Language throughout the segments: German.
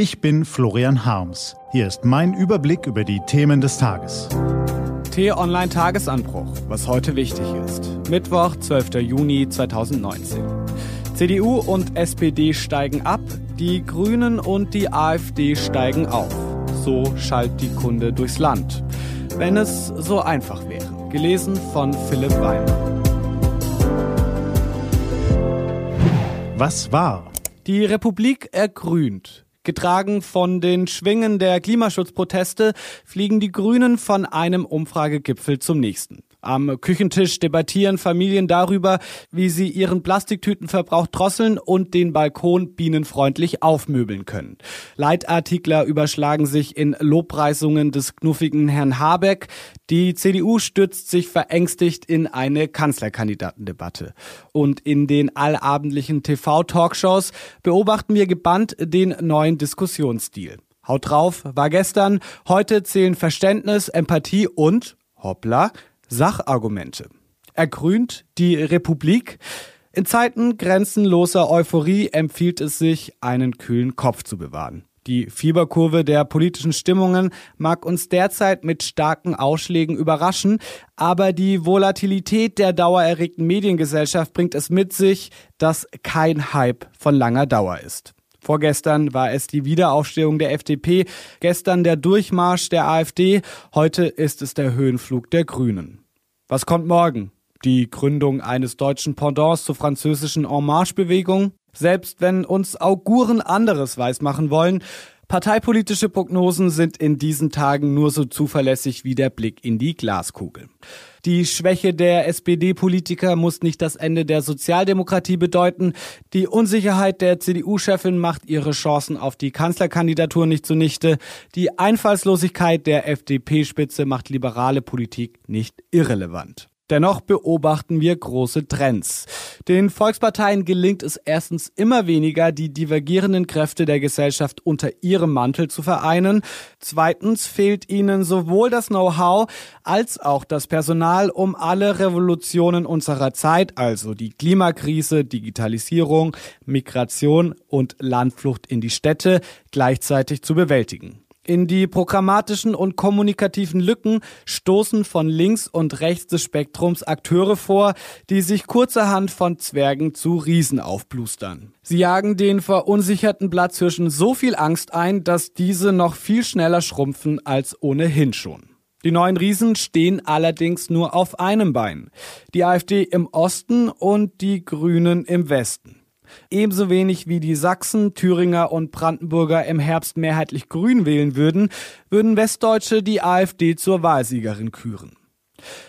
Ich bin Florian Harms. Hier ist mein Überblick über die Themen des Tages. T-Online Tagesanbruch, was heute wichtig ist. Mittwoch, 12. Juni 2019. CDU und SPD steigen ab, die Grünen und die AfD steigen auf. So schallt die Kunde durchs Land. Wenn es so einfach wäre. Gelesen von Philipp Weimer. Was war? Die Republik ergrünt. Getragen von den Schwingen der Klimaschutzproteste fliegen die Grünen von einem Umfragegipfel zum nächsten. Am Küchentisch debattieren Familien darüber, wie sie ihren Plastiktütenverbrauch drosseln und den Balkon bienenfreundlich aufmöbeln können. Leitartikler überschlagen sich in Lobpreisungen des knuffigen Herrn Habeck. Die CDU stürzt sich verängstigt in eine Kanzlerkandidatendebatte. Und in den allabendlichen TV-Talkshows beobachten wir gebannt den neuen Diskussionsstil. Haut drauf war gestern, heute zählen Verständnis, Empathie und, hoppla, Sachargumente. Ergrünt die Republik. In Zeiten grenzenloser Euphorie empfiehlt es sich, einen kühlen Kopf zu bewahren. Die Fieberkurve der politischen Stimmungen mag uns derzeit mit starken Ausschlägen überraschen, aber die Volatilität der dauererregten Mediengesellschaft bringt es mit sich, dass kein Hype von langer Dauer ist. Vorgestern war es die Wiederaufstehung der FDP, gestern der Durchmarsch der AfD, heute ist es der Höhenflug der Grünen. Was kommt morgen? Die Gründung eines deutschen Pendants zur französischen En Marche-Bewegung? Selbst wenn uns Auguren anderes weismachen wollen, Parteipolitische Prognosen sind in diesen Tagen nur so zuverlässig wie der Blick in die Glaskugel. Die Schwäche der SPD-Politiker muss nicht das Ende der Sozialdemokratie bedeuten. Die Unsicherheit der CDU-Chefin macht ihre Chancen auf die Kanzlerkandidatur nicht zunichte. Die Einfallslosigkeit der FDP-Spitze macht liberale Politik nicht irrelevant. Dennoch beobachten wir große Trends. Den Volksparteien gelingt es erstens immer weniger, die divergierenden Kräfte der Gesellschaft unter ihrem Mantel zu vereinen. Zweitens fehlt ihnen sowohl das Know-how als auch das Personal, um alle Revolutionen unserer Zeit, also die Klimakrise, Digitalisierung, Migration und Landflucht in die Städte, gleichzeitig zu bewältigen. In die programmatischen und kommunikativen Lücken stoßen von links und rechts des Spektrums Akteure vor, die sich kurzerhand von Zwergen zu Riesen aufblustern. Sie jagen den verunsicherten Platzhirschen so viel Angst ein, dass diese noch viel schneller schrumpfen als ohnehin schon. Die neuen Riesen stehen allerdings nur auf einem Bein. Die AfD im Osten und die Grünen im Westen. Ebenso wenig wie die Sachsen, Thüringer und Brandenburger im Herbst mehrheitlich grün wählen würden, würden Westdeutsche die AfD zur Wahlsiegerin küren.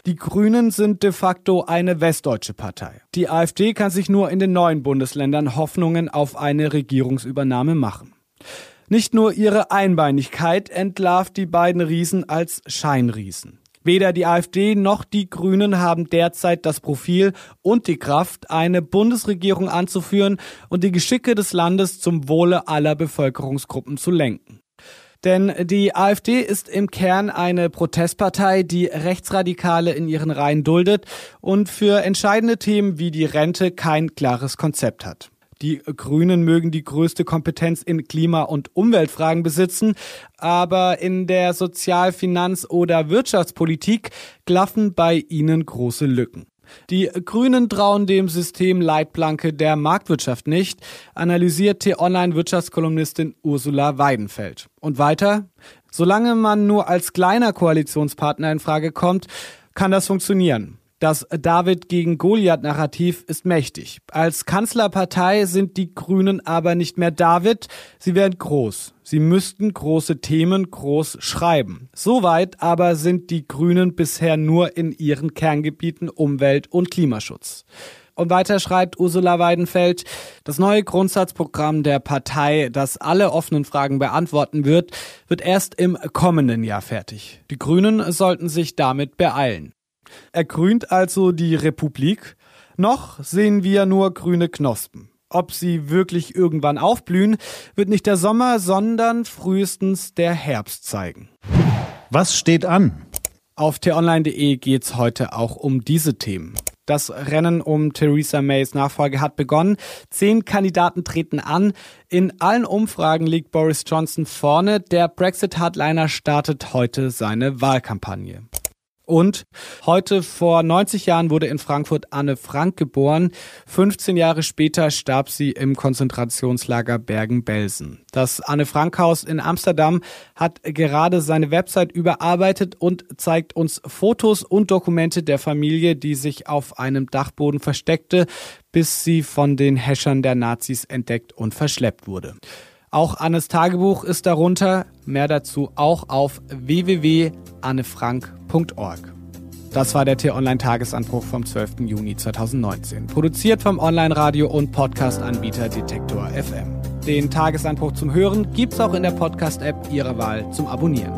Die Grünen sind de facto eine westdeutsche Partei. Die AfD kann sich nur in den neuen Bundesländern Hoffnungen auf eine Regierungsübernahme machen. Nicht nur ihre Einbeinigkeit entlarvt die beiden Riesen als Scheinriesen. Weder die AfD noch die Grünen haben derzeit das Profil und die Kraft, eine Bundesregierung anzuführen und die Geschicke des Landes zum Wohle aller Bevölkerungsgruppen zu lenken. Denn die AfD ist im Kern eine Protestpartei, die Rechtsradikale in ihren Reihen duldet und für entscheidende Themen wie die Rente kein klares Konzept hat. Die Grünen mögen die größte Kompetenz in Klima- und Umweltfragen besitzen, aber in der Sozial-, Finanz- oder Wirtschaftspolitik klaffen bei ihnen große Lücken. Die Grünen trauen dem System Leitplanke der Marktwirtschaft nicht, analysiert T-Online-Wirtschaftskolumnistin Ursula Weidenfeld. Und weiter? Solange man nur als kleiner Koalitionspartner in Frage kommt, kann das funktionieren. Das David gegen Goliath-Narrativ ist mächtig. Als Kanzlerpartei sind die Grünen aber nicht mehr David, sie werden groß. Sie müssten große Themen groß schreiben. Soweit aber sind die Grünen bisher nur in ihren Kerngebieten Umwelt und Klimaschutz. Und weiter schreibt Ursula Weidenfeld, das neue Grundsatzprogramm der Partei, das alle offenen Fragen beantworten wird, wird erst im kommenden Jahr fertig. Die Grünen sollten sich damit beeilen. Er grünt also die Republik. Noch sehen wir nur grüne Knospen. Ob sie wirklich irgendwann aufblühen, wird nicht der Sommer, sondern frühestens der Herbst zeigen. Was steht an? Auf t-online.de geht's heute auch um diese Themen. Das Rennen um Theresa Mays Nachfolge hat begonnen. Zehn Kandidaten treten an. In allen Umfragen liegt Boris Johnson vorne. Der Brexit-Hardliner startet heute seine Wahlkampagne. Und heute vor 90 Jahren wurde in Frankfurt Anne Frank geboren. 15 Jahre später starb sie im Konzentrationslager Bergen-Belsen. Das Anne Frank Haus in Amsterdam hat gerade seine Website überarbeitet und zeigt uns Fotos und Dokumente der Familie, die sich auf einem Dachboden versteckte, bis sie von den Häschern der Nazis entdeckt und verschleppt wurde. Auch Annes Tagebuch ist darunter. Mehr dazu auch auf www.annefrank.org. Das war der T-Online-Tagesanbruch vom 12. Juni 2019. Produziert vom Online-Radio- und Podcast-Anbieter Detektor FM. Den Tagesanbruch zum Hören gibt's auch in der Podcast-App Ihrer Wahl zum Abonnieren.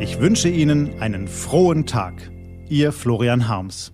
Ich wünsche Ihnen einen frohen Tag. Ihr Florian Harms.